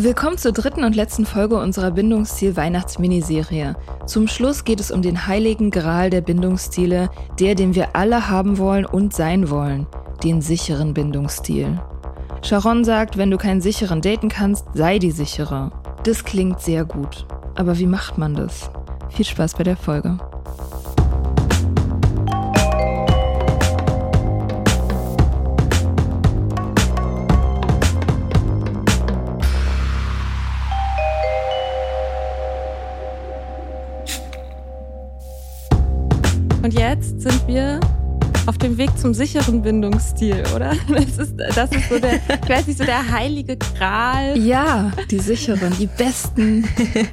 Willkommen zur dritten und letzten Folge unserer Bindungsstil-Weihnachts-Miniserie. Zum Schluss geht es um den heiligen Gral der Bindungsstile, der, den wir alle haben wollen und sein wollen, den sicheren Bindungsstil. Sharon sagt, wenn du keinen sicheren daten kannst, sei die sichere. Das klingt sehr gut. Aber wie macht man das? Viel Spaß bei der Folge. Und jetzt sind wir auf dem Weg zum sicheren Bindungsstil, oder? Das ist, das ist so der, ich weiß nicht, so der heilige Gral. Ja, die sicheren, die besten,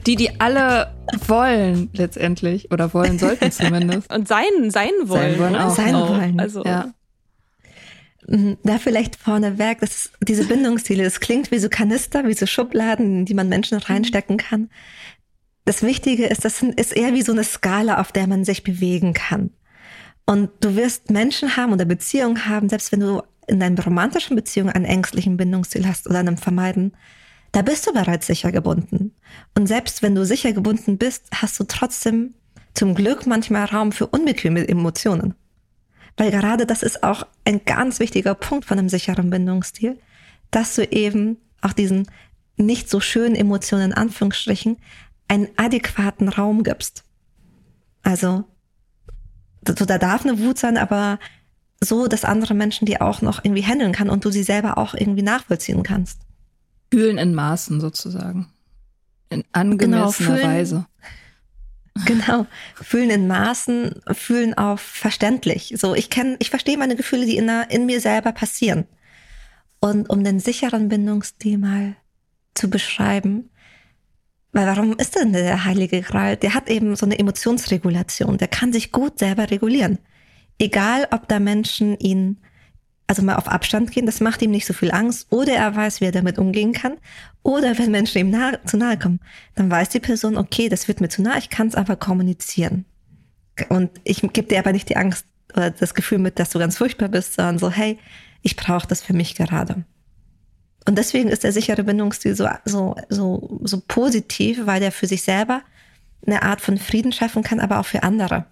die, die alle wollen letztendlich oder wollen sollten zumindest. Und sein, sein wollen. Sein wollen auch. Sein wollen. Also, Ja. Mhm, Da vielleicht vorneweg, das ist, diese Bindungsziele, das klingt wie so Kanister, wie so Schubladen, in die man Menschen reinstecken kann. Das Wichtige ist, das ist eher wie so eine Skala, auf der man sich bewegen kann. Und du wirst Menschen haben oder Beziehungen haben, selbst wenn du in deinen romantischen Beziehungen einen ängstlichen Bindungsstil hast oder einem Vermeiden, da bist du bereits sicher gebunden. Und selbst wenn du sicher gebunden bist, hast du trotzdem zum Glück manchmal Raum für unbequeme Emotionen. Weil gerade das ist auch ein ganz wichtiger Punkt von einem sicheren Bindungsstil, dass du eben auch diesen nicht so schönen Emotionen in Anführungsstrichen einen adäquaten Raum gibst. Also, so, da darf eine Wut sein, aber so, dass andere Menschen die auch noch irgendwie handeln kann und du sie selber auch irgendwie nachvollziehen kannst. Fühlen in Maßen sozusagen. In angemessener fühlen. Weise. Genau. Fühlen in Maßen, fühlen auch verständlich. So, ich kenne, ich verstehe meine Gefühle, die in, der- in mir selber passieren. Und um den sicheren Bindungsstil mal zu beschreiben, weil warum ist denn der Heilige Gral? Der hat eben so eine Emotionsregulation. Der kann sich gut selber regulieren. Egal, ob da Menschen ihn, also mal auf Abstand gehen, das macht ihm nicht so viel Angst, oder er weiß, wie er damit umgehen kann, oder wenn Menschen ihm nahe, zu nahe kommen, dann weiß die Person, okay, das wird mir zu nahe, ich kann es aber kommunizieren. Und ich gebe dir aber nicht die Angst oder das Gefühl mit, dass du ganz furchtbar bist, sondern so, hey, ich brauche das für mich gerade. Und deswegen ist der sichere Bindungsstil so, so, so, so positiv, weil der für sich selber eine Art von Frieden schaffen kann, aber auch für andere.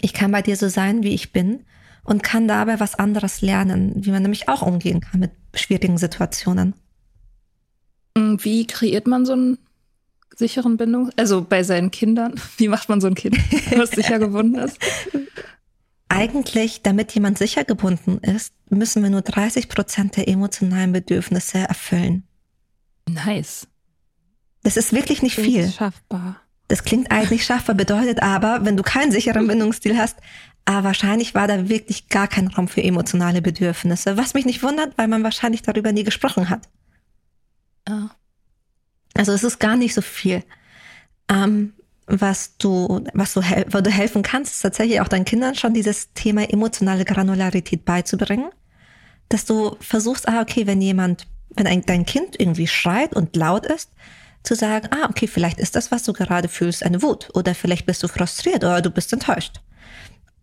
Ich kann bei dir so sein, wie ich bin und kann dabei was anderes lernen, wie man nämlich auch umgehen kann mit schwierigen Situationen. Und Wie kreiert man so einen sicheren Bindung? Also bei seinen Kindern. Wie macht man so ein Kind, was sicher gebunden ist? Eigentlich, damit jemand sicher gebunden ist, müssen wir nur 30 Prozent der emotionalen Bedürfnisse erfüllen. Nice. Das ist wirklich nicht viel. Schaffbar. Das klingt eigentlich schaffbar, bedeutet aber, wenn du keinen sicheren Bindungsstil hast, aber wahrscheinlich war da wirklich gar kein Raum für emotionale Bedürfnisse. Was mich nicht wundert, weil man wahrscheinlich darüber nie gesprochen hat. Ah. Also es ist gar nicht so viel. Ähm, was du, was du, wo du helfen kannst, ist tatsächlich auch deinen Kindern schon dieses Thema emotionale Granularität beizubringen. Dass du versuchst, ah, okay, wenn jemand wenn ein, dein Kind irgendwie schreit und laut ist, zu sagen, ah, okay, vielleicht ist das, was du gerade fühlst, eine Wut oder vielleicht bist du frustriert oder du bist enttäuscht.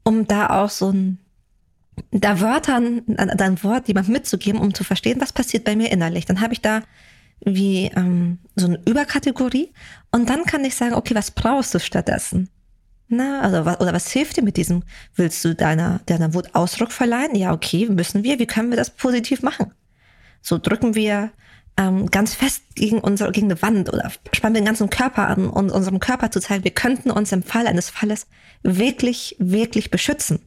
Um da auch so ein, da Wörtern, ein Wort jemand mitzugeben, um zu verstehen, was passiert bei mir innerlich. Dann habe ich da wie ähm, so eine Überkategorie und dann kann ich sagen, okay, was brauchst du stattdessen? Na, also oder was hilft dir mit diesem? Willst du deiner deiner Wut Ausdruck verleihen? Ja, okay, müssen wir. Wie können wir das positiv machen? So drücken wir ähm, ganz fest gegen unsere gegen eine Wand oder spannen wir den ganzen Körper an, um unserem Körper zu zeigen, wir könnten uns im Fall eines Falles wirklich wirklich beschützen.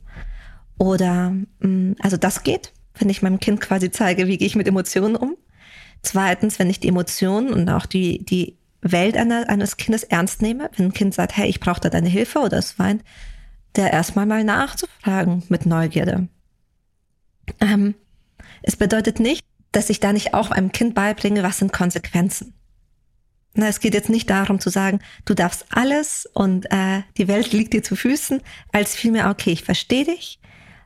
Oder mh, mm, also das geht, wenn ich meinem Kind quasi zeige, wie gehe ich mit Emotionen um. Zweitens, wenn ich die Emotionen und auch die die Welt einer, eines Kindes ernst nehme, wenn ein Kind sagt, hey, ich brauche da deine Hilfe oder es weint, der erstmal mal nachzufragen mit Neugierde. Ähm, es bedeutet nicht, dass ich da nicht auch einem Kind beibringe, was sind Konsequenzen. Na, es geht jetzt nicht darum zu sagen, du darfst alles und äh, die Welt liegt dir zu Füßen, als vielmehr, okay, ich verstehe dich,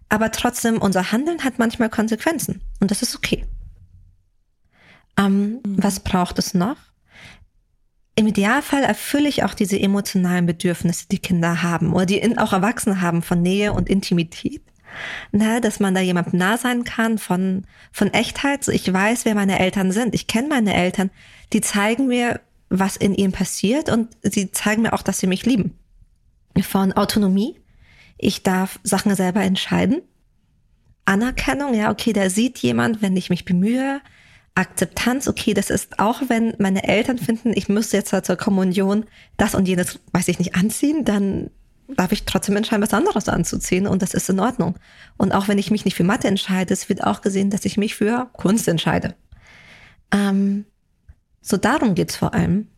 aber trotzdem, unser Handeln hat manchmal Konsequenzen und das ist okay. Ähm, mhm. Was braucht es noch? Im Idealfall erfülle ich auch diese emotionalen Bedürfnisse, die Kinder haben oder die auch Erwachsene haben von Nähe und Intimität. Na, dass man da jemandem nah sein kann von, von Echtheit. So, ich weiß, wer meine Eltern sind. Ich kenne meine Eltern. Die zeigen mir, was in ihnen passiert und sie zeigen mir auch, dass sie mich lieben. Von Autonomie. Ich darf Sachen selber entscheiden. Anerkennung, ja, okay, da sieht jemand, wenn ich mich bemühe, Akzeptanz, okay, das ist auch, wenn meine Eltern finden, ich müsste jetzt zur Kommunion das und jenes, weiß ich nicht, anziehen, dann darf ich trotzdem entscheiden, was anderes anzuziehen und das ist in Ordnung. Und auch wenn ich mich nicht für Mathe entscheide, es wird auch gesehen, dass ich mich für Kunst entscheide. Ähm, so darum geht's vor allem.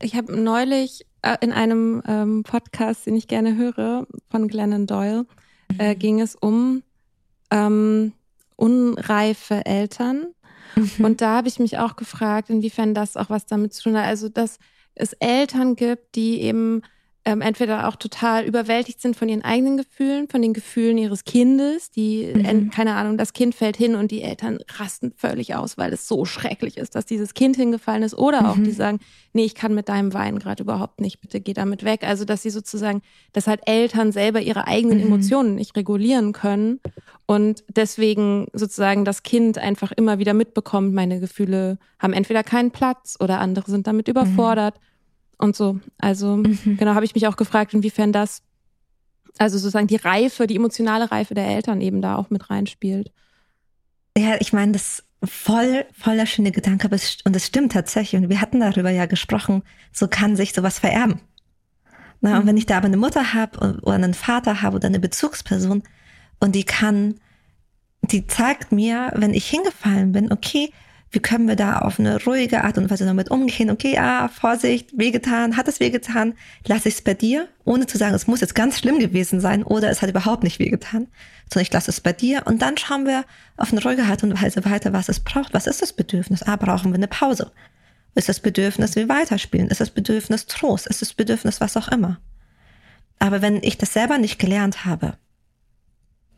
Ich habe neulich äh, in einem ähm, Podcast, den ich gerne höre, von Glennon Doyle, äh, mhm. ging es um ähm, unreife Eltern Mhm. Und da habe ich mich auch gefragt, inwiefern das auch was damit zu tun hat. Also, dass es Eltern gibt, die eben ähm, entweder auch total überwältigt sind von ihren eigenen Gefühlen, von den Gefühlen ihres Kindes, die, mhm. keine Ahnung, das Kind fällt hin und die Eltern rasten völlig aus, weil es so schrecklich ist, dass dieses Kind hingefallen ist. Oder mhm. auch die sagen, nee, ich kann mit deinem Wein gerade überhaupt nicht, bitte geh damit weg. Also, dass sie sozusagen, dass halt Eltern selber ihre eigenen mhm. Emotionen nicht regulieren können und deswegen sozusagen das Kind einfach immer wieder mitbekommt, meine Gefühle haben entweder keinen Platz oder andere sind damit überfordert. Mhm und so. Also mhm. genau, habe ich mich auch gefragt, inwiefern das, also sozusagen die Reife, die emotionale Reife der Eltern eben da auch mit reinspielt. Ja, ich meine, das voll, voller schöne Gedanke, und es stimmt tatsächlich, und wir hatten darüber ja gesprochen, so kann sich sowas vererben. Na, mhm. Und wenn ich da aber eine Mutter habe oder einen Vater habe oder eine Bezugsperson und die kann, die zeigt mir, wenn ich hingefallen bin, okay, wie können wir da auf eine ruhige Art und Weise damit umgehen? Okay, ah, Vorsicht, wehgetan, hat es wehgetan, lasse ich es bei dir, ohne zu sagen, es muss jetzt ganz schlimm gewesen sein oder es hat überhaupt nicht wehgetan, sondern ich lasse es bei dir und dann schauen wir auf eine ruhige Art und Weise weiter, was es braucht. Was ist das Bedürfnis? Ah, brauchen wir eine Pause? Ist das Bedürfnis, wir weiterspielen? Ist das Bedürfnis Trost? Ist das Bedürfnis was auch immer? Aber wenn ich das selber nicht gelernt habe,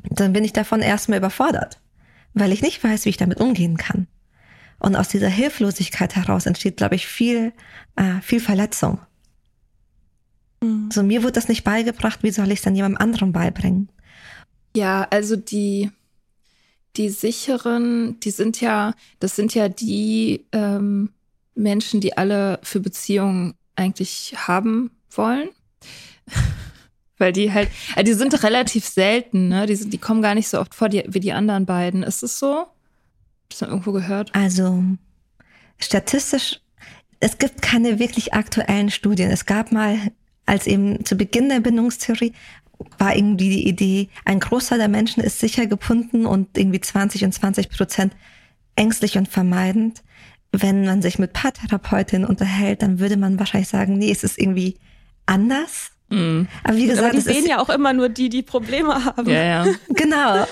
dann bin ich davon erstmal überfordert, weil ich nicht weiß, wie ich damit umgehen kann. Und aus dieser Hilflosigkeit heraus entsteht, glaube ich, viel, äh, viel Verletzung. Mhm. So mir wurde das nicht beigebracht, wie soll ich es dann jemandem anderen beibringen? Ja, also die, die sicheren, die sind ja, das sind ja die ähm, Menschen, die alle für Beziehungen eigentlich haben wollen. Weil die halt, also die sind relativ selten, ne? Die, sind, die kommen gar nicht so oft vor die, wie die anderen beiden. Ist es so? Hast du irgendwo gehört? Also statistisch, es gibt keine wirklich aktuellen Studien. Es gab mal, als eben zu Beginn der Bindungstheorie, war irgendwie die Idee, ein Großteil der Menschen ist sicher gebunden und irgendwie 20 und 20 Prozent ängstlich und vermeidend. Wenn man sich mit Paartherapeutinnen unterhält, dann würde man wahrscheinlich sagen, nee, es ist irgendwie anders. Mhm. Aber wie gesagt, Aber die sehen ja auch immer nur die, die Probleme haben. Ja, ja. Genau.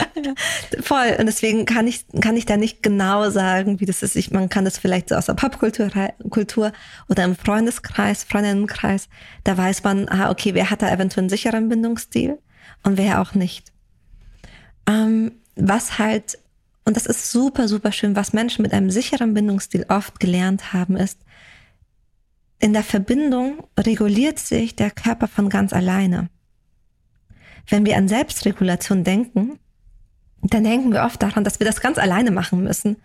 Voll. Und deswegen kann ich, kann ich da nicht genau sagen, wie das ist. Ich, man kann das vielleicht so aus der Popkultur Kultur oder im Freundeskreis, Freundinnenkreis, da weiß man, ah, okay, wer hat da eventuell einen sicheren Bindungsstil und wer auch nicht. Ähm, was halt und das ist super, super schön, was Menschen mit einem sicheren Bindungsstil oft gelernt haben, ist, in der Verbindung reguliert sich der Körper von ganz alleine. Wenn wir an Selbstregulation denken, dann denken wir oft daran, dass wir das ganz alleine machen müssen.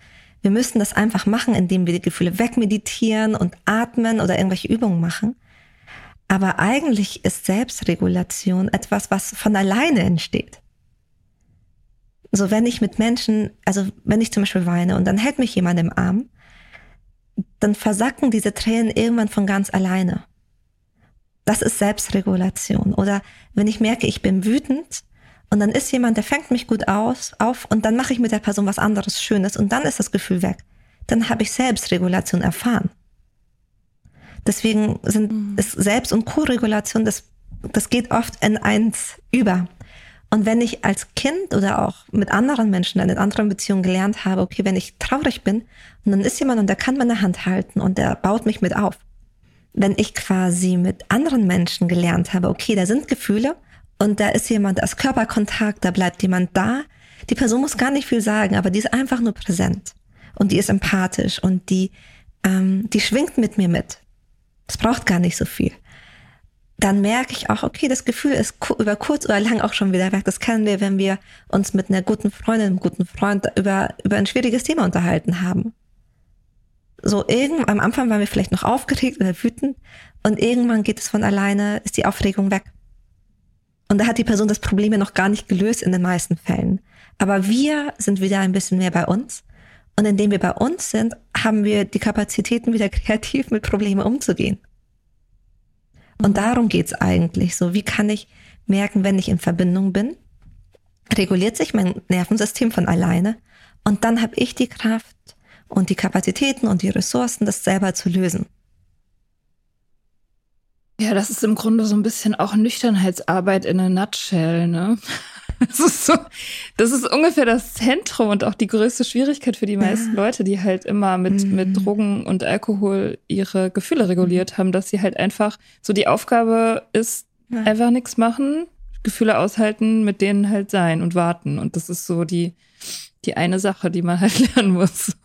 Wir müssen das einfach machen, indem wir die Gefühle wegmeditieren und atmen oder irgendwelche Übungen machen. Aber eigentlich ist Selbstregulation etwas, was von alleine entsteht. So, wenn ich mit Menschen, also wenn ich zum Beispiel weine und dann hält mich jemand im Arm, dann versacken diese Tränen irgendwann von ganz alleine. Das ist Selbstregulation. Oder wenn ich merke, ich bin wütend und dann ist jemand, der fängt mich gut aus, auf und dann mache ich mit der Person was anderes Schönes und dann ist das Gefühl weg. Dann habe ich Selbstregulation erfahren. Deswegen sind mhm. es Selbst- und Co-Regulation, das, das geht oft in eins über. Und wenn ich als Kind oder auch mit anderen Menschen in anderen Beziehungen gelernt habe, okay, wenn ich traurig bin und dann ist jemand und der kann meine Hand halten und der baut mich mit auf. Wenn ich quasi mit anderen Menschen gelernt habe, okay, da sind Gefühle und da ist jemand, ist Körperkontakt, da bleibt jemand da. Die Person muss gar nicht viel sagen, aber die ist einfach nur präsent und die ist empathisch und die, ähm, die schwingt mit mir mit. Es braucht gar nicht so viel dann merke ich auch, okay, das Gefühl ist über kurz oder lang auch schon wieder weg. Das kennen wir, wenn wir uns mit einer guten Freundin, einem guten Freund über, über ein schwieriges Thema unterhalten haben. So irgend, am Anfang waren wir vielleicht noch aufgeregt oder wütend und irgendwann geht es von alleine, ist die Aufregung weg. Und da hat die Person das Problem ja noch gar nicht gelöst in den meisten Fällen. Aber wir sind wieder ein bisschen mehr bei uns. Und indem wir bei uns sind, haben wir die Kapazitäten, wieder kreativ mit Problemen umzugehen. Und darum geht's eigentlich so. Wie kann ich merken, wenn ich in Verbindung bin? Reguliert sich mein Nervensystem von alleine und dann habe ich die Kraft und die Kapazitäten und die Ressourcen, das selber zu lösen. Ja, das ist im Grunde so ein bisschen auch Nüchternheitsarbeit in a nutshell, ne? Das ist so, das ist ungefähr das Zentrum und auch die größte Schwierigkeit für die meisten. Leute, die halt immer mit, mhm. mit Drogen und Alkohol ihre Gefühle reguliert haben, dass sie halt einfach so die Aufgabe ist, ja. einfach nichts machen, Gefühle aushalten, mit denen halt sein und warten. Und das ist so die, die eine Sache, die man halt lernen muss.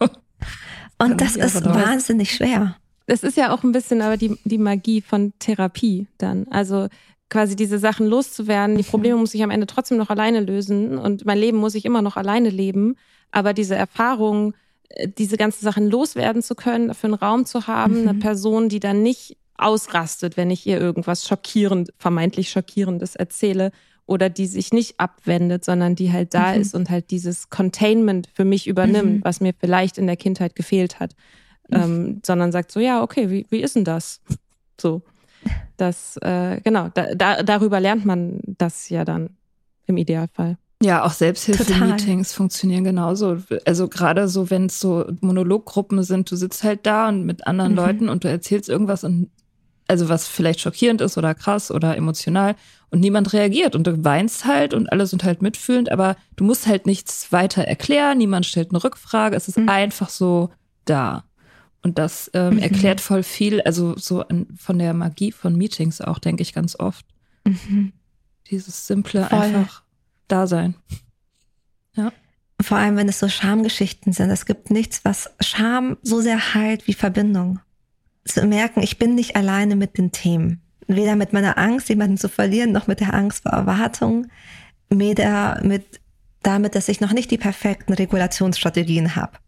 Und das ist wahnsinnig schwer. Das ist ja auch ein bisschen aber die, die Magie von Therapie dann. Also quasi diese Sachen loszuwerden. Die. Probleme muss ich am Ende trotzdem noch alleine lösen und mein Leben muss ich immer noch alleine leben. Aber diese Erfahrung, äh, diese ganzen Sachen loswerden zu können, dafür einen Raum zu haben, mhm. eine Person, die dann nicht ausrastet, wenn ich ihr irgendwas schockierend, vermeintlich schockierendes erzähle oder die sich nicht abwendet, sondern die halt da mhm. ist und halt dieses Containment für mich übernimmt, mhm. was mir vielleicht in der Kindheit gefehlt hat, mhm. ähm, sondern sagt so, ja, okay, wie, wie ist denn das? So. Das, äh, genau, da, da, darüber lernt man das ja dann im Idealfall. Ja, auch Selbsthilfe-Meetings funktionieren genauso. Also gerade so, wenn es so Monologgruppen sind, du sitzt halt da und mit anderen mhm. Leuten und du erzählst irgendwas und also was vielleicht schockierend ist oder krass oder emotional und niemand reagiert und du weinst halt und alle sind halt mitfühlend, aber du musst halt nichts weiter erklären, niemand stellt eine Rückfrage, es ist mhm. einfach so da. Und das ähm, mhm. erklärt voll viel, also so an, von der Magie von Meetings auch, denke ich ganz oft. Mhm. Dieses simple voll. einfach Dasein. Ja. Vor allem, wenn es so Schamgeschichten sind. Es gibt nichts, was Scham so sehr heilt wie Verbindung. Zu merken, ich bin nicht alleine mit den Themen. Weder mit meiner Angst, jemanden zu verlieren, noch mit der Angst vor Erwartungen, weder mit damit, dass ich noch nicht die perfekten Regulationsstrategien habe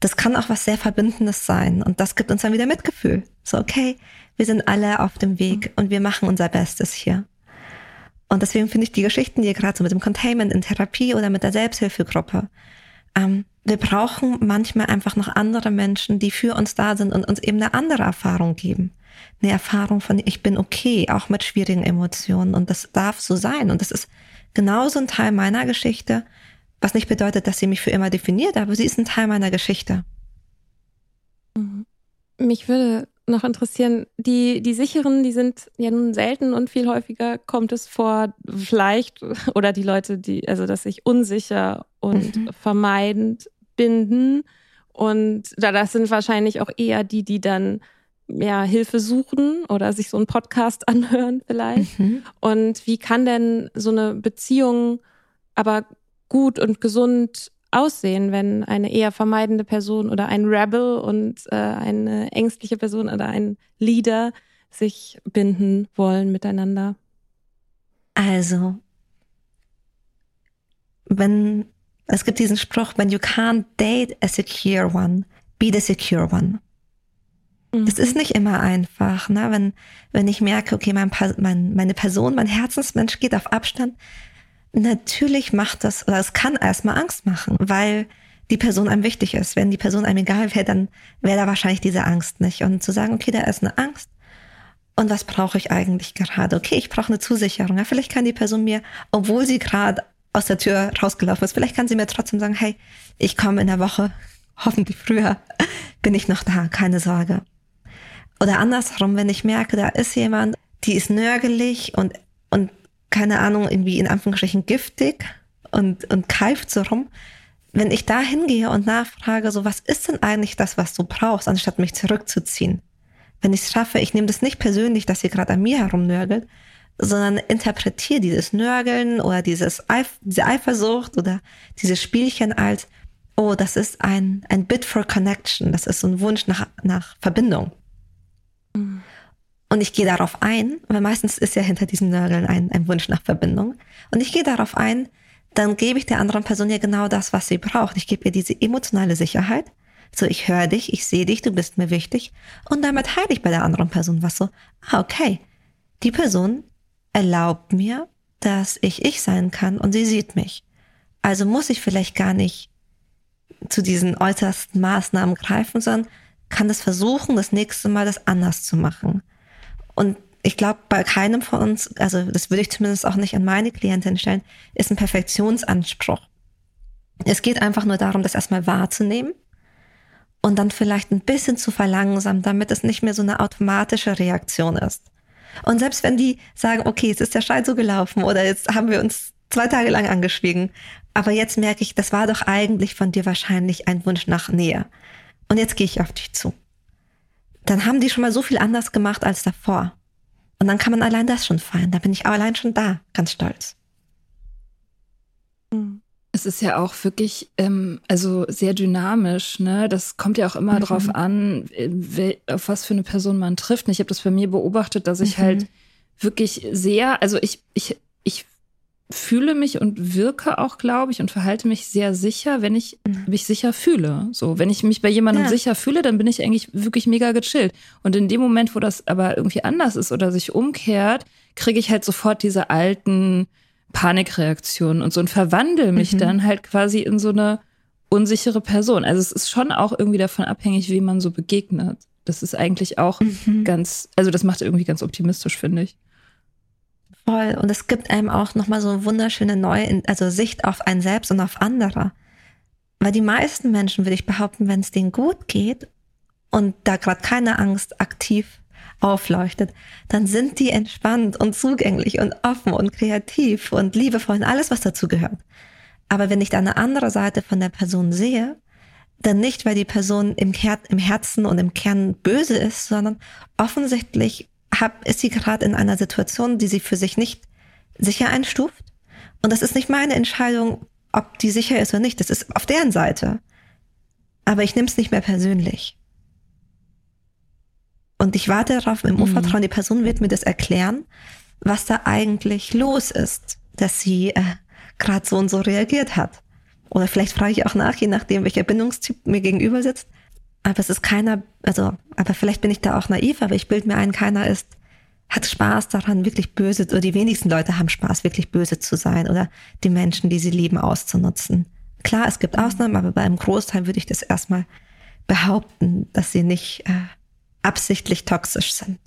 das kann auch was sehr Verbindendes sein. Und das gibt uns dann wieder Mitgefühl. So, okay, wir sind alle auf dem Weg und wir machen unser Bestes hier. Und deswegen finde ich die Geschichten, die gerade so mit dem Containment in Therapie oder mit der Selbsthilfegruppe, ähm, wir brauchen manchmal einfach noch andere Menschen, die für uns da sind und uns eben eine andere Erfahrung geben. Eine Erfahrung von, ich bin okay, auch mit schwierigen Emotionen. Und das darf so sein. Und das ist genauso ein Teil meiner Geschichte, was nicht bedeutet, dass sie mich für immer definiert, aber sie ist ein Teil meiner Geschichte. Mhm. Mich würde noch interessieren, die, die sicheren, die sind ja nun selten und viel häufiger kommt es vor, vielleicht, oder die Leute, die, also dass sich unsicher und mhm. vermeidend binden. Und da das sind wahrscheinlich auch eher die, die dann ja, Hilfe suchen oder sich so einen Podcast anhören vielleicht. Mhm. Und wie kann denn so eine Beziehung aber gut und gesund aussehen, wenn eine eher vermeidende Person oder ein Rebel und äh, eine ängstliche Person oder ein Leader sich binden wollen miteinander? Also, wenn es gibt diesen Spruch, when you can't date a secure one, be the secure one. Mhm. Es ist nicht immer einfach, ne? wenn, wenn ich merke, okay, mein, mein, meine Person, mein Herzensmensch geht auf Abstand. Natürlich macht das, oder es kann erstmal Angst machen, weil die Person einem wichtig ist. Wenn die Person einem egal wäre, dann wäre da wahrscheinlich diese Angst nicht. Und zu sagen, okay, da ist eine Angst. Und was brauche ich eigentlich gerade? Okay, ich brauche eine Zusicherung. Ja, vielleicht kann die Person mir, obwohl sie gerade aus der Tür rausgelaufen ist, vielleicht kann sie mir trotzdem sagen, hey, ich komme in der Woche, hoffentlich früher, bin ich noch da, keine Sorge. Oder andersherum, wenn ich merke, da ist jemand, die ist nörgelig und, und keine Ahnung, irgendwie in Anführungsstrichen giftig und, und keift so rum. Wenn ich da hingehe und nachfrage, so, was ist denn eigentlich das, was du brauchst, anstatt mich zurückzuziehen? Wenn ich es schaffe, ich nehme das nicht persönlich, dass sie gerade an mir herumnörgelt, sondern interpretiere dieses Nörgeln oder dieses Eif diese Eifersucht oder dieses Spielchen als, oh, das ist ein, ein Bit for Connection, das ist so ein Wunsch nach, nach Verbindung. Mhm. Und ich gehe darauf ein, weil meistens ist ja hinter diesem Nörgeln ein, ein Wunsch nach Verbindung. Und ich gehe darauf ein, dann gebe ich der anderen Person ja genau das, was sie braucht. Ich gebe ihr diese emotionale Sicherheit. So, ich höre dich, ich sehe dich, du bist mir wichtig. Und damit heile ich bei der anderen Person was so, ah, okay. Die Person erlaubt mir, dass ich ich sein kann und sie sieht mich. Also muss ich vielleicht gar nicht zu diesen äußersten Maßnahmen greifen, sondern kann das versuchen, das nächste Mal das anders zu machen. Und ich glaube, bei keinem von uns, also das würde ich zumindest auch nicht an meine Klientin stellen, ist ein Perfektionsanspruch. Es geht einfach nur darum, das erstmal wahrzunehmen und dann vielleicht ein bisschen zu verlangsamen, damit es nicht mehr so eine automatische Reaktion ist. Und selbst wenn die sagen, okay, jetzt ist der Streit so gelaufen oder jetzt haben wir uns zwei Tage lang angeschwiegen, aber jetzt merke ich, das war doch eigentlich von dir wahrscheinlich ein Wunsch nach Nähe. Und jetzt gehe ich auf dich zu. Dann haben die schon mal so viel anders gemacht als davor. Und dann kann man allein das schon feiern. Da bin ich auch allein schon da, ganz stolz. Es ist ja auch wirklich, ähm, also sehr dynamisch, ne? Das kommt ja auch immer mhm. drauf an, äh, auf was für eine Person man trifft. Und ich habe das bei mir beobachtet, dass ich mhm. halt wirklich sehr, also ich, ich fühle mich und wirke auch, glaube ich, und verhalte mich sehr sicher, wenn ich mhm. mich sicher fühle. So, wenn ich mich bei jemandem ja. sicher fühle, dann bin ich eigentlich wirklich mega gechillt. Und in dem Moment, wo das aber irgendwie anders ist oder sich umkehrt, kriege ich halt sofort diese alten Panikreaktionen und so und verwandle mich mhm. dann halt quasi in so eine unsichere Person. Also es ist schon auch irgendwie davon abhängig, wie man so begegnet. Das ist eigentlich auch mhm. ganz, also das macht irgendwie ganz optimistisch, finde ich. Voll. Und es gibt einem auch nochmal so eine wunderschöne neue, also Sicht auf ein Selbst und auf andere. Weil die meisten Menschen, würde ich behaupten, wenn es denen gut geht und da gerade keine Angst aktiv aufleuchtet, dann sind die entspannt und zugänglich und offen und kreativ und liebevoll und alles, was dazu gehört. Aber wenn ich da eine andere Seite von der Person sehe, dann nicht, weil die Person im, Her im Herzen und im Kern böse ist, sondern offensichtlich hab, ist sie gerade in einer Situation, die sie für sich nicht sicher einstuft. Und das ist nicht meine Entscheidung, ob die sicher ist oder nicht. Das ist auf deren Seite. Aber ich nehme es nicht mehr persönlich. Und ich warte darauf im Urvertrauen, mhm. die Person wird mir das erklären, was da eigentlich los ist, dass sie äh, gerade so und so reagiert hat. Oder vielleicht frage ich auch nach, je nachdem, welcher Bindungstyp mir gegenüber sitzt. Aber es ist keiner, also, aber vielleicht bin ich da auch naiv, aber ich bilde mir ein, keiner ist, hat Spaß daran, wirklich böse, oder die wenigsten Leute haben Spaß, wirklich böse zu sein oder die Menschen, die sie lieben, auszunutzen. Klar, es gibt Ausnahmen, aber bei einem Großteil würde ich das erstmal behaupten, dass sie nicht äh, absichtlich toxisch sind.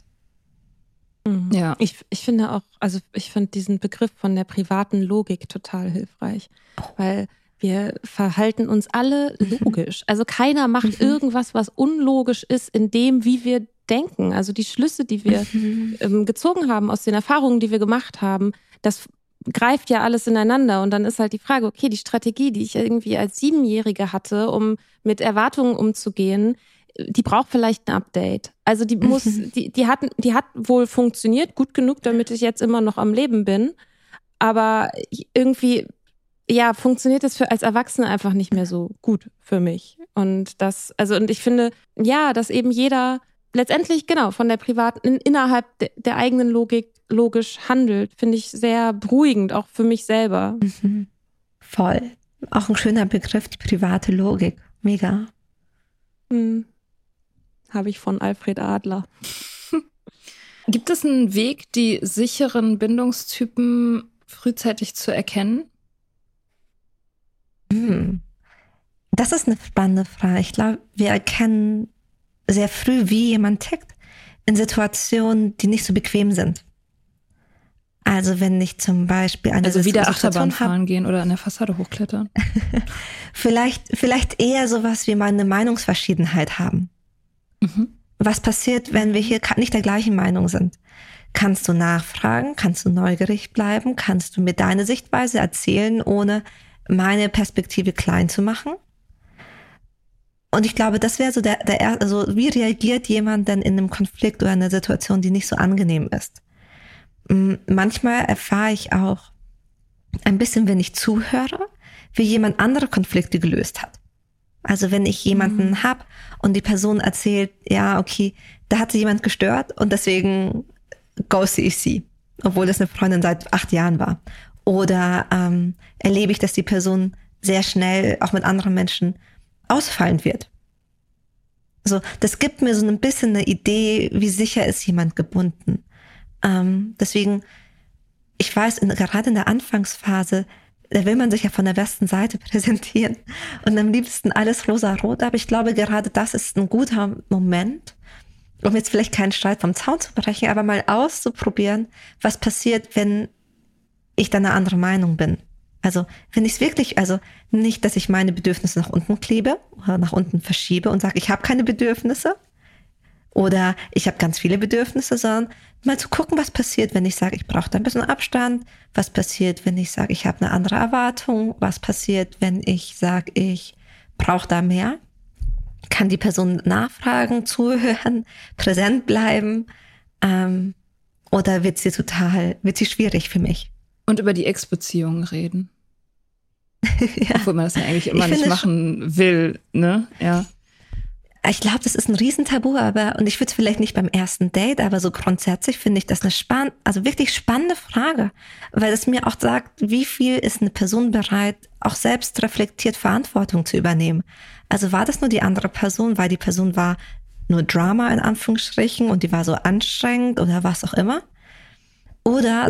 Mhm. Ja. Ich, ich finde auch, also ich finde diesen Begriff von der privaten Logik total hilfreich, oh. weil wir verhalten uns alle mhm. logisch. Also keiner macht mhm. irgendwas, was unlogisch ist in dem, wie wir denken. Also die Schlüsse, die wir mhm. ähm, gezogen haben aus den Erfahrungen, die wir gemacht haben, das greift ja alles ineinander. Und dann ist halt die Frage, okay, die Strategie, die ich irgendwie als Siebenjährige hatte, um mit Erwartungen umzugehen, die braucht vielleicht ein Update. Also die muss, die, die hat, die hat wohl funktioniert, gut genug, damit ich jetzt immer noch am Leben bin. Aber irgendwie ja, funktioniert das für als Erwachsene einfach nicht mehr so gut für mich. Und das, also, und ich finde, ja, dass eben jeder letztendlich, genau, von der privaten, in, innerhalb de, der eigenen Logik logisch handelt, finde ich sehr beruhigend, auch für mich selber. Mhm. Voll. Auch ein schöner Begriff, die private Logik. Mega. Hm. Habe ich von Alfred Adler. Gibt es einen Weg, die sicheren Bindungstypen frühzeitig zu erkennen? Das ist eine spannende Frage. Ich glaube, wir erkennen sehr früh, wie jemand tickt, in Situationen, die nicht so bequem sind. Also wenn ich zum Beispiel eine also wieder Achterbahn fahren gehen oder an der Fassade hochklettern. vielleicht, vielleicht eher sowas wie mal eine Meinungsverschiedenheit haben. Mhm. Was passiert, wenn wir hier nicht der gleichen Meinung sind? Kannst du nachfragen? Kannst du neugierig bleiben? Kannst du mir deine Sichtweise erzählen, ohne meine Perspektive klein zu machen? Und ich glaube, das wäre so der, der also wie reagiert jemand denn in einem Konflikt oder einer Situation, die nicht so angenehm ist? Manchmal erfahre ich auch ein bisschen, wenn ich zuhöre, wie jemand andere Konflikte gelöst hat. Also wenn ich jemanden mhm. hab und die Person erzählt, ja, okay, da hat sich jemand gestört und deswegen ghoste ich sie, obwohl das eine Freundin seit acht Jahren war. Oder ähm, erlebe ich, dass die Person sehr schnell auch mit anderen Menschen ausfallen wird. So, das gibt mir so ein bisschen eine Idee, wie sicher ist jemand gebunden. Ähm, deswegen, ich weiß, in, gerade in der Anfangsphase, da will man sich ja von der besten Seite präsentieren und am liebsten alles rosa-rot. Aber ich glaube, gerade das ist ein guter Moment, um jetzt vielleicht keinen Streit vom Zaun zu brechen, aber mal auszuprobieren, was passiert, wenn ich dann eine andere Meinung bin. Also wenn ich es wirklich, also nicht, dass ich meine Bedürfnisse nach unten klebe oder nach unten verschiebe und sage, ich habe keine Bedürfnisse oder ich habe ganz viele Bedürfnisse, sondern mal zu gucken, was passiert, wenn ich sage, ich brauche da ein bisschen Abstand, was passiert, wenn ich sage, ich habe eine andere Erwartung, was passiert, wenn ich sage, ich brauche da mehr. Kann die Person nachfragen, zuhören, präsent bleiben ähm, oder wird sie total, wird sie schwierig für mich? Und über die Ex-Beziehungen reden. ja. Obwohl man das ja eigentlich immer nicht machen will, ne? Ja. Ich glaube, das ist ein Riesentabu, aber, und ich würde es vielleicht nicht beim ersten Date, aber so grundsätzlich finde ich das eine spann also wirklich spannende Frage, weil es mir auch sagt, wie viel ist eine Person bereit, auch selbst reflektiert Verantwortung zu übernehmen. Also war das nur die andere Person, weil die Person war nur Drama in Anführungsstrichen und die war so anstrengend oder was auch immer? Oder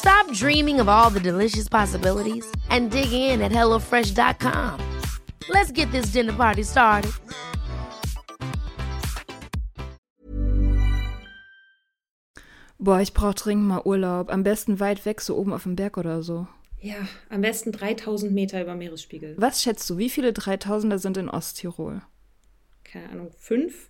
Stop dreaming of all the delicious possibilities and dig in at HelloFresh.com. Let's get this dinner party started. Boah, ich brauche dringend mal Urlaub. Am besten weit weg, so oben auf dem Berg oder so. Ja, am besten 3000 Meter über Meeresspiegel. Was schätzt du, wie viele 3000er sind in Osttirol? Keine Ahnung, fünf?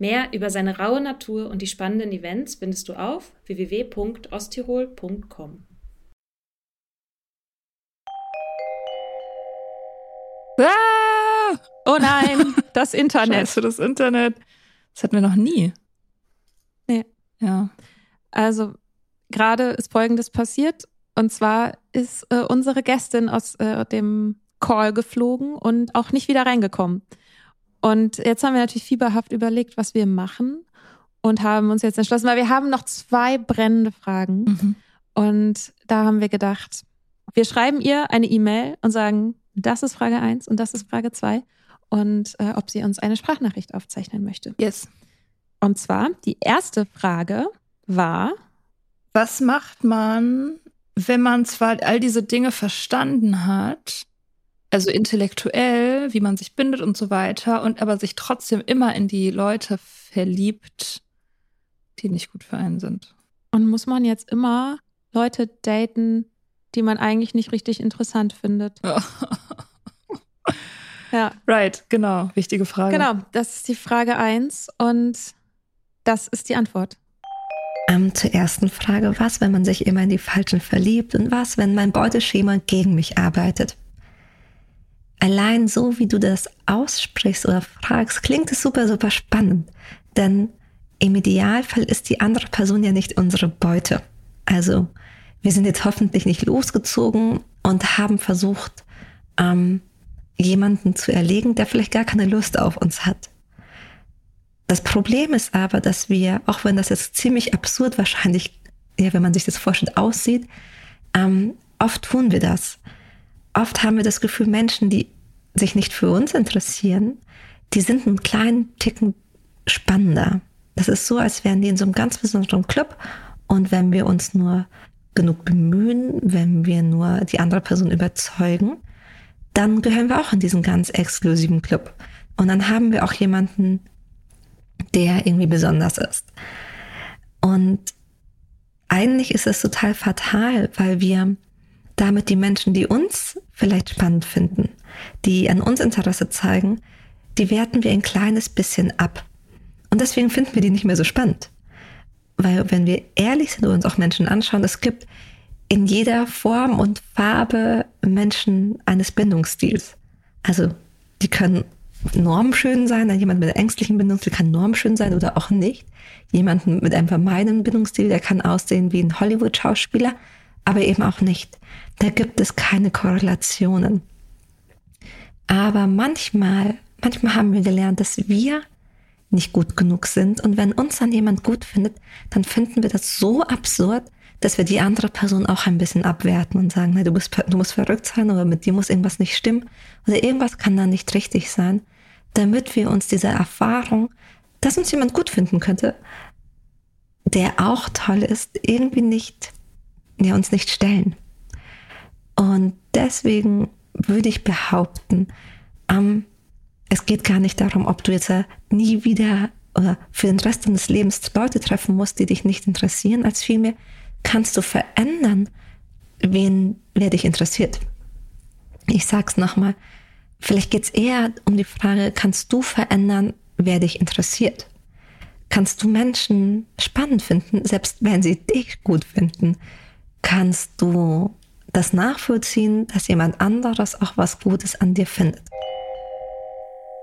Mehr über seine raue Natur und die spannenden Events findest du auf www.osttirol.com. Ah! Oh nein, das Internet. Scheiße, das Internet. Das hatten wir noch nie. Nee. Ja. Also, gerade ist Folgendes passiert. Und zwar ist äh, unsere Gästin aus äh, dem Call geflogen und auch nicht wieder reingekommen. Und jetzt haben wir natürlich fieberhaft überlegt, was wir machen und haben uns jetzt entschlossen, weil wir haben noch zwei brennende Fragen. Mhm. Und da haben wir gedacht, wir schreiben ihr eine E-Mail und sagen, das ist Frage 1 und das ist Frage 2 und äh, ob sie uns eine Sprachnachricht aufzeichnen möchte. Yes. Und zwar, die erste Frage war, was macht man, wenn man zwar all diese Dinge verstanden hat, also intellektuell, wie man sich bindet und so weiter, und aber sich trotzdem immer in die Leute verliebt, die nicht gut für einen sind. Und muss man jetzt immer Leute daten, die man eigentlich nicht richtig interessant findet? ja. Right, genau. Wichtige Frage. Genau, das ist die Frage eins und das ist die Antwort. Ähm, zur ersten Frage, was, wenn man sich immer in die Falschen verliebt und was, wenn mein Beuteschema gegen mich arbeitet? Allein so, wie du das aussprichst oder fragst, klingt es super, super spannend. Denn im Idealfall ist die andere Person ja nicht unsere Beute. Also wir sind jetzt hoffentlich nicht losgezogen und haben versucht, ähm, jemanden zu erlegen, der vielleicht gar keine Lust auf uns hat. Das Problem ist aber, dass wir, auch wenn das jetzt ziemlich absurd wahrscheinlich, ja, wenn man sich das vorstellt, aussieht, ähm, oft tun wir das. Oft haben wir das Gefühl, Menschen, die sich nicht für uns interessieren, die sind einen kleinen Ticken spannender. Das ist so, als wären die in so einem ganz besonderen Club und wenn wir uns nur genug bemühen, wenn wir nur die andere Person überzeugen, dann gehören wir auch in diesen ganz exklusiven Club. Und dann haben wir auch jemanden, der irgendwie besonders ist. Und eigentlich ist es total fatal, weil wir damit die Menschen, die uns vielleicht spannend finden, die an uns Interesse zeigen, die werten wir ein kleines bisschen ab. Und deswegen finden wir die nicht mehr so spannend. Weil wenn wir ehrlich sind und uns auch Menschen anschauen, es gibt in jeder Form und Farbe Menschen eines Bindungsstils. Also die können normschön sein, jemand mit einem ängstlichen Bindungsstil kann normschön sein oder auch nicht. Jemanden mit einem vermeidenden Bindungsstil, der kann aussehen wie ein Hollywood-Schauspieler, aber eben auch nicht. Da gibt es keine Korrelationen. Aber manchmal, manchmal haben wir gelernt, dass wir nicht gut genug sind. Und wenn uns dann jemand gut findet, dann finden wir das so absurd, dass wir die andere Person auch ein bisschen abwerten und sagen, na, du, bist, du musst verrückt sein oder mit dir muss irgendwas nicht stimmen oder irgendwas kann da nicht richtig sein, damit wir uns diese Erfahrung, dass uns jemand gut finden könnte, der auch toll ist, irgendwie nicht, ja, uns nicht stellen. Und deswegen würde ich behaupten, ähm, es geht gar nicht darum, ob du jetzt nie wieder oder für den Rest deines Lebens Leute treffen musst, die dich nicht interessieren, als vielmehr kannst du verändern, wen, wer dich interessiert. Ich sag's nochmal, vielleicht geht's eher um die Frage, kannst du verändern, wer dich interessiert? Kannst du Menschen spannend finden, selbst wenn sie dich gut finden? Kannst du das nachvollziehen, dass jemand anderes auch was Gutes an dir findet?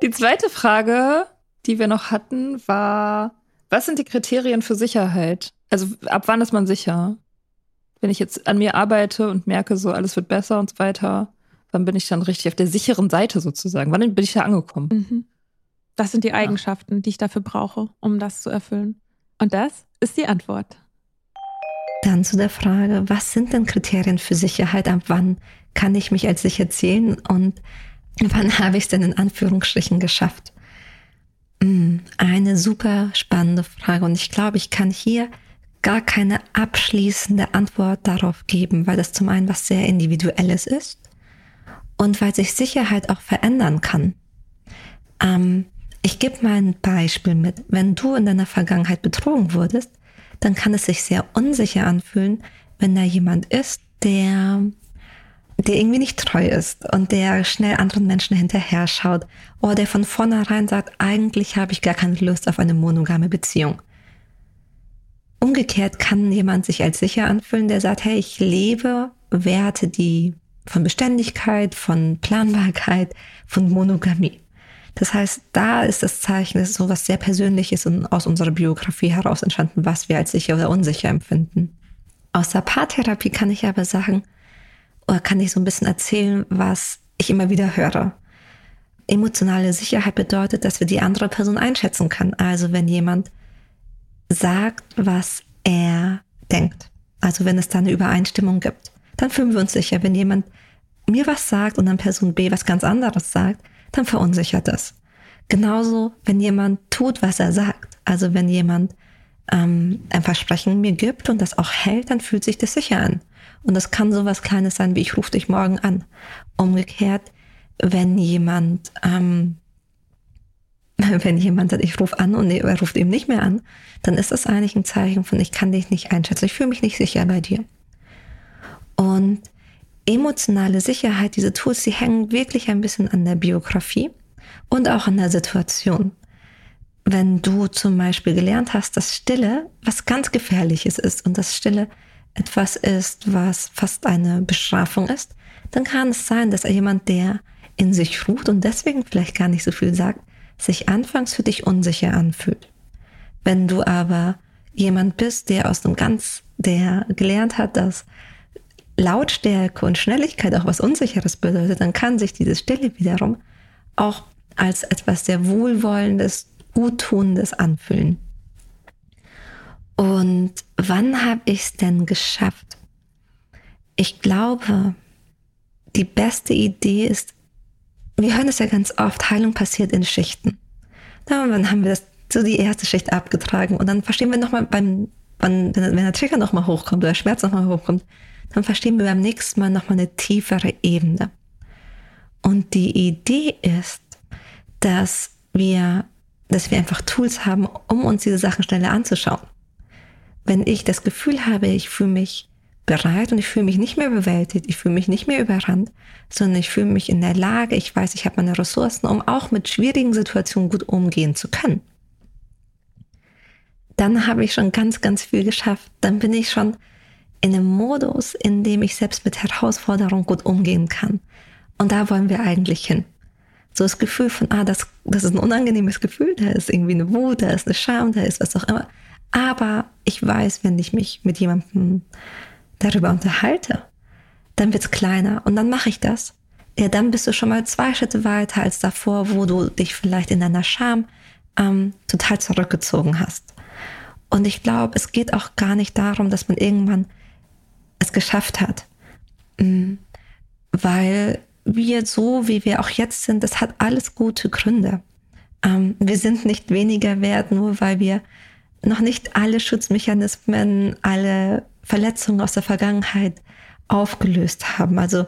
Die zweite Frage, die wir noch hatten, war, was sind die Kriterien für Sicherheit? Also ab wann ist man sicher? Wenn ich jetzt an mir arbeite und merke, so alles wird besser und so weiter, wann bin ich dann richtig auf der sicheren Seite sozusagen? Wann bin ich da angekommen? Mhm. Das sind die Eigenschaften, ja. die ich dafür brauche, um das zu erfüllen. Und das ist die Antwort. Dann zu der Frage, was sind denn Kriterien für Sicherheit? Ab wann kann ich mich als sicher zählen und wann habe ich es denn in Anführungsstrichen geschafft? Hm, eine super spannende Frage und ich glaube, ich kann hier gar keine abschließende Antwort darauf geben, weil das zum einen was sehr Individuelles ist und weil sich Sicherheit auch verändern kann. Ähm, ich gebe mal ein Beispiel mit. Wenn du in deiner Vergangenheit betrogen wurdest, dann kann es sich sehr unsicher anfühlen, wenn da jemand ist, der, der irgendwie nicht treu ist und der schnell anderen Menschen hinterher schaut oder der von vornherein sagt, eigentlich habe ich gar keine Lust auf eine monogame Beziehung. Umgekehrt kann jemand sich als sicher anfühlen, der sagt, hey, ich lebe Werte, die von Beständigkeit, von Planbarkeit, von Monogamie. Das heißt, da ist das Zeichen, das ist so was sehr Persönliches und aus unserer Biografie heraus entstanden, was wir als sicher oder unsicher empfinden. Aus der Paartherapie kann ich aber sagen, oder kann ich so ein bisschen erzählen, was ich immer wieder höre. Emotionale Sicherheit bedeutet, dass wir die andere Person einschätzen können. Also wenn jemand sagt, was er denkt. Also wenn es da eine Übereinstimmung gibt, dann fühlen wir uns sicher. Wenn jemand mir was sagt und dann Person B was ganz anderes sagt, dann verunsichert das. Genauso, wenn jemand tut, was er sagt. Also wenn jemand ähm, ein Versprechen mir gibt und das auch hält, dann fühlt sich das sicher an. Und das kann so was Kleines sein, wie ich rufe dich morgen an. Umgekehrt, wenn jemand, ähm, wenn jemand sagt, ich rufe an und er ruft eben nicht mehr an, dann ist das eigentlich ein Zeichen von, ich kann dich nicht einschätzen, ich fühle mich nicht sicher bei dir. Und emotionale Sicherheit, diese Tools, die hängen wirklich ein bisschen an der Biografie und auch an der Situation. Wenn du zum Beispiel gelernt hast, dass Stille was ganz Gefährliches ist und dass Stille etwas ist, was fast eine Bestrafung ist, dann kann es sein, dass jemand, der in sich ruht und deswegen vielleicht gar nicht so viel sagt, sich anfangs für dich unsicher anfühlt. Wenn du aber jemand bist, der aus dem ganz, der gelernt hat, dass Lautstärke und Schnelligkeit auch was Unsicheres bedeutet, dann kann sich diese Stille wiederum auch als etwas sehr Wohlwollendes, Guttunendes anfühlen. Und wann habe ich es denn geschafft? Ich glaube, die beste Idee ist, wir hören es ja ganz oft, Heilung passiert in Schichten. Dann haben wir das so die erste Schicht abgetragen und dann verstehen wir nochmal beim, wenn, wenn der Trigger nochmal hochkommt oder der Schmerz nochmal hochkommt, dann verstehen wir beim nächsten Mal nochmal eine tiefere Ebene. Und die Idee ist, dass wir, dass wir einfach Tools haben, um uns diese Sachen schneller anzuschauen. Wenn ich das Gefühl habe, ich fühle mich bereit und ich fühle mich nicht mehr bewältigt, ich fühle mich nicht mehr überrannt, sondern ich fühle mich in der Lage, ich weiß, ich habe meine Ressourcen, um auch mit schwierigen Situationen gut umgehen zu können. Dann habe ich schon ganz, ganz viel geschafft. Dann bin ich schon in einem Modus, in dem ich selbst mit Herausforderungen gut umgehen kann. Und da wollen wir eigentlich hin. So das Gefühl von, ah, das, das ist ein unangenehmes Gefühl, da ist irgendwie eine Wut, da ist eine Scham, da ist was auch immer. Aber ich weiß, wenn ich mich mit jemandem darüber unterhalte, dann wird's kleiner und dann mache ich das. Ja, dann bist du schon mal zwei Schritte weiter als davor, wo du dich vielleicht in deiner Scham ähm, total zurückgezogen hast. Und ich glaube, es geht auch gar nicht darum, dass man irgendwann es geschafft hat. Mm. Weil wir so, wie wir auch jetzt sind, das hat alles gute Gründe. Ähm, wir sind nicht weniger wert, nur weil wir noch nicht alle Schutzmechanismen, alle Verletzungen aus der Vergangenheit aufgelöst haben. Also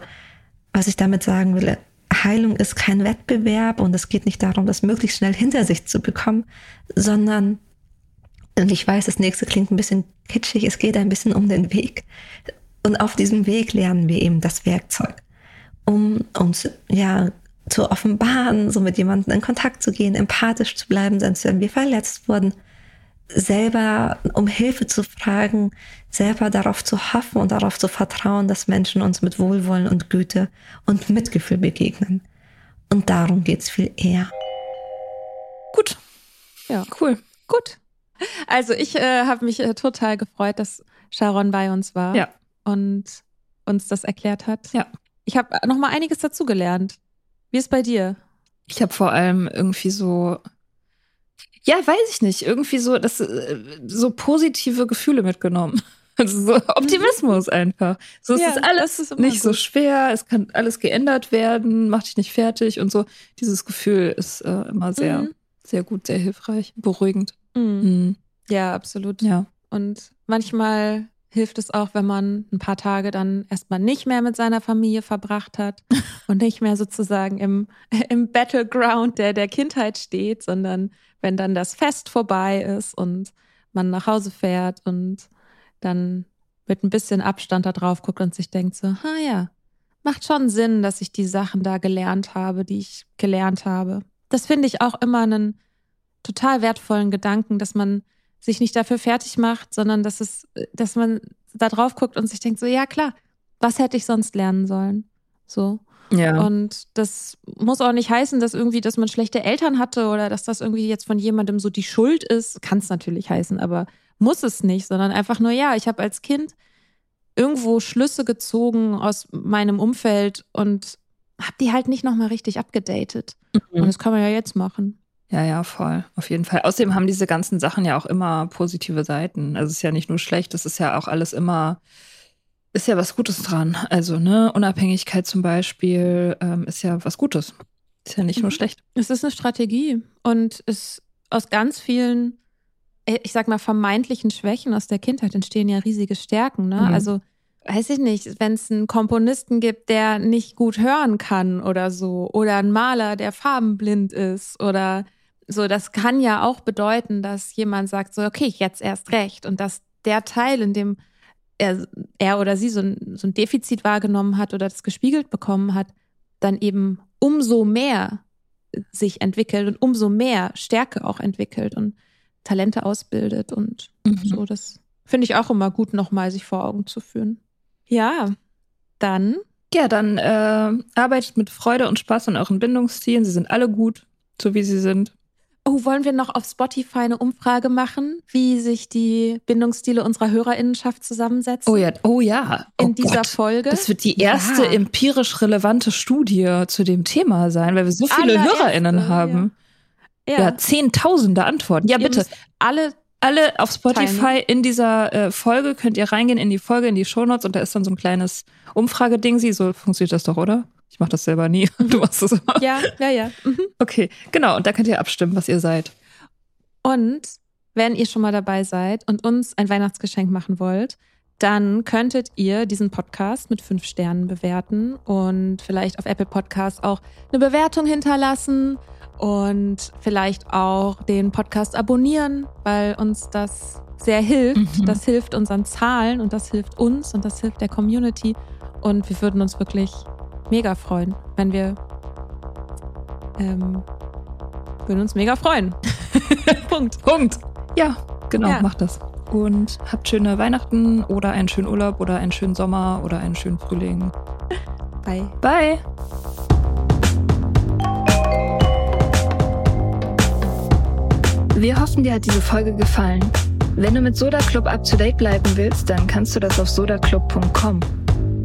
was ich damit sagen will, Heilung ist kein Wettbewerb und es geht nicht darum, das möglichst schnell hinter sich zu bekommen, sondern, und ich weiß, das nächste klingt ein bisschen kitschig, es geht ein bisschen um den Weg. Und auf diesem Weg lernen wir eben das Werkzeug, um uns ja zu offenbaren, so mit jemandem in Kontakt zu gehen, empathisch zu bleiben, sonst wenn wir verletzt wurden, selber um Hilfe zu fragen, selber darauf zu hoffen und darauf zu vertrauen, dass Menschen uns mit Wohlwollen und Güte und Mitgefühl begegnen. Und darum geht's viel eher. Gut. Ja, cool. Gut. Also ich äh, habe mich äh, total gefreut, dass Sharon bei uns war. Ja und uns das erklärt hat. Ja. Ich habe noch mal einiges dazugelernt. Wie ist bei dir? Ich habe vor allem irgendwie so ja, weiß ich nicht, irgendwie so das äh, so positive Gefühle mitgenommen. Also so Optimismus einfach. So ja, es ist alles ist nicht gut. so schwer, es kann alles geändert werden, mach dich nicht fertig und so. Dieses Gefühl ist äh, immer sehr, mhm. sehr gut, sehr hilfreich, beruhigend. Mhm. Mhm. Ja, absolut. Ja. Und manchmal hilft es auch, wenn man ein paar Tage dann erstmal nicht mehr mit seiner Familie verbracht hat und nicht mehr sozusagen im, im Battleground der, der Kindheit steht, sondern wenn dann das Fest vorbei ist und man nach Hause fährt und dann mit ein bisschen Abstand da drauf guckt und sich denkt so, ah ja, macht schon Sinn, dass ich die Sachen da gelernt habe, die ich gelernt habe. Das finde ich auch immer einen total wertvollen Gedanken, dass man sich nicht dafür fertig macht, sondern dass es, dass man da drauf guckt und sich denkt, so, ja klar, was hätte ich sonst lernen sollen? So. Ja. Und das muss auch nicht heißen, dass irgendwie, dass man schlechte Eltern hatte oder dass das irgendwie jetzt von jemandem so die Schuld ist. Kann es natürlich heißen, aber muss es nicht, sondern einfach nur, ja, ich habe als Kind irgendwo Schlüsse gezogen aus meinem Umfeld und habe die halt nicht nochmal richtig abgedatet. Mhm. Und das kann man ja jetzt machen. Ja, ja, voll. Auf jeden Fall. Außerdem haben diese ganzen Sachen ja auch immer positive Seiten. Also es ist ja nicht nur schlecht, es ist ja auch alles immer, ist ja was Gutes dran. Also, ne, Unabhängigkeit zum Beispiel ähm, ist ja was Gutes. Ist ja nicht nur mhm. schlecht. Es ist eine Strategie und es aus ganz vielen, äh, ich sag mal, vermeintlichen Schwächen aus der Kindheit entstehen ja riesige Stärken. Ne? Mhm. Also weiß ich nicht, wenn es einen Komponisten gibt, der nicht gut hören kann oder so, oder einen Maler, der farbenblind ist oder so, das kann ja auch bedeuten, dass jemand sagt so, okay, jetzt erst recht und dass der Teil, in dem er, er oder sie so ein, so ein Defizit wahrgenommen hat oder das gespiegelt bekommen hat, dann eben umso mehr sich entwickelt und umso mehr Stärke auch entwickelt und Talente ausbildet und mhm. so. Das finde ich auch immer gut, nochmal sich vor Augen zu führen. Ja, dann. Ja, dann äh, arbeitet mit Freude und Spaß an euren Bindungszielen. Sie sind alle gut, so wie sie sind. Oh, wollen wir noch auf Spotify eine Umfrage machen, wie sich die Bindungsstile unserer Hörerinnenschaft zusammensetzen? Oh ja, oh ja. Oh in dieser Gott. Folge. Das wird die erste ja. empirisch relevante Studie zu dem Thema sein, weil wir so viele Allererste, HörerInnen haben. Ja, ja. ja zehntausende Antworten. Ja, bitte. Alle alle auf Spotify teilnehmen. in dieser äh, Folge könnt ihr reingehen in die Folge, in die Shownotes und da ist dann so ein kleines Umfrageding. So funktioniert das doch, oder? Ich mache das selber nie. Du machst das immer. Ja, ja, ja. Mhm. Okay, genau. Und da könnt ihr abstimmen, was ihr seid. Und wenn ihr schon mal dabei seid und uns ein Weihnachtsgeschenk machen wollt, dann könntet ihr diesen Podcast mit fünf Sternen bewerten und vielleicht auf Apple Podcasts auch eine Bewertung hinterlassen und vielleicht auch den Podcast abonnieren, weil uns das sehr hilft. Mhm. Das hilft unseren Zahlen und das hilft uns und das hilft der Community. Und wir würden uns wirklich mega freuen, wenn wir ähm, würden uns mega freuen. Punkt. Punkt. Ja, genau, ja. macht das. Und habt schöne Weihnachten oder einen schönen Urlaub oder einen schönen Sommer oder einen schönen Frühling. Bye. Bye. Wir hoffen, dir hat diese Folge gefallen. Wenn du mit Soda Club up to date bleiben willst, dann kannst du das auf sodaclub.com.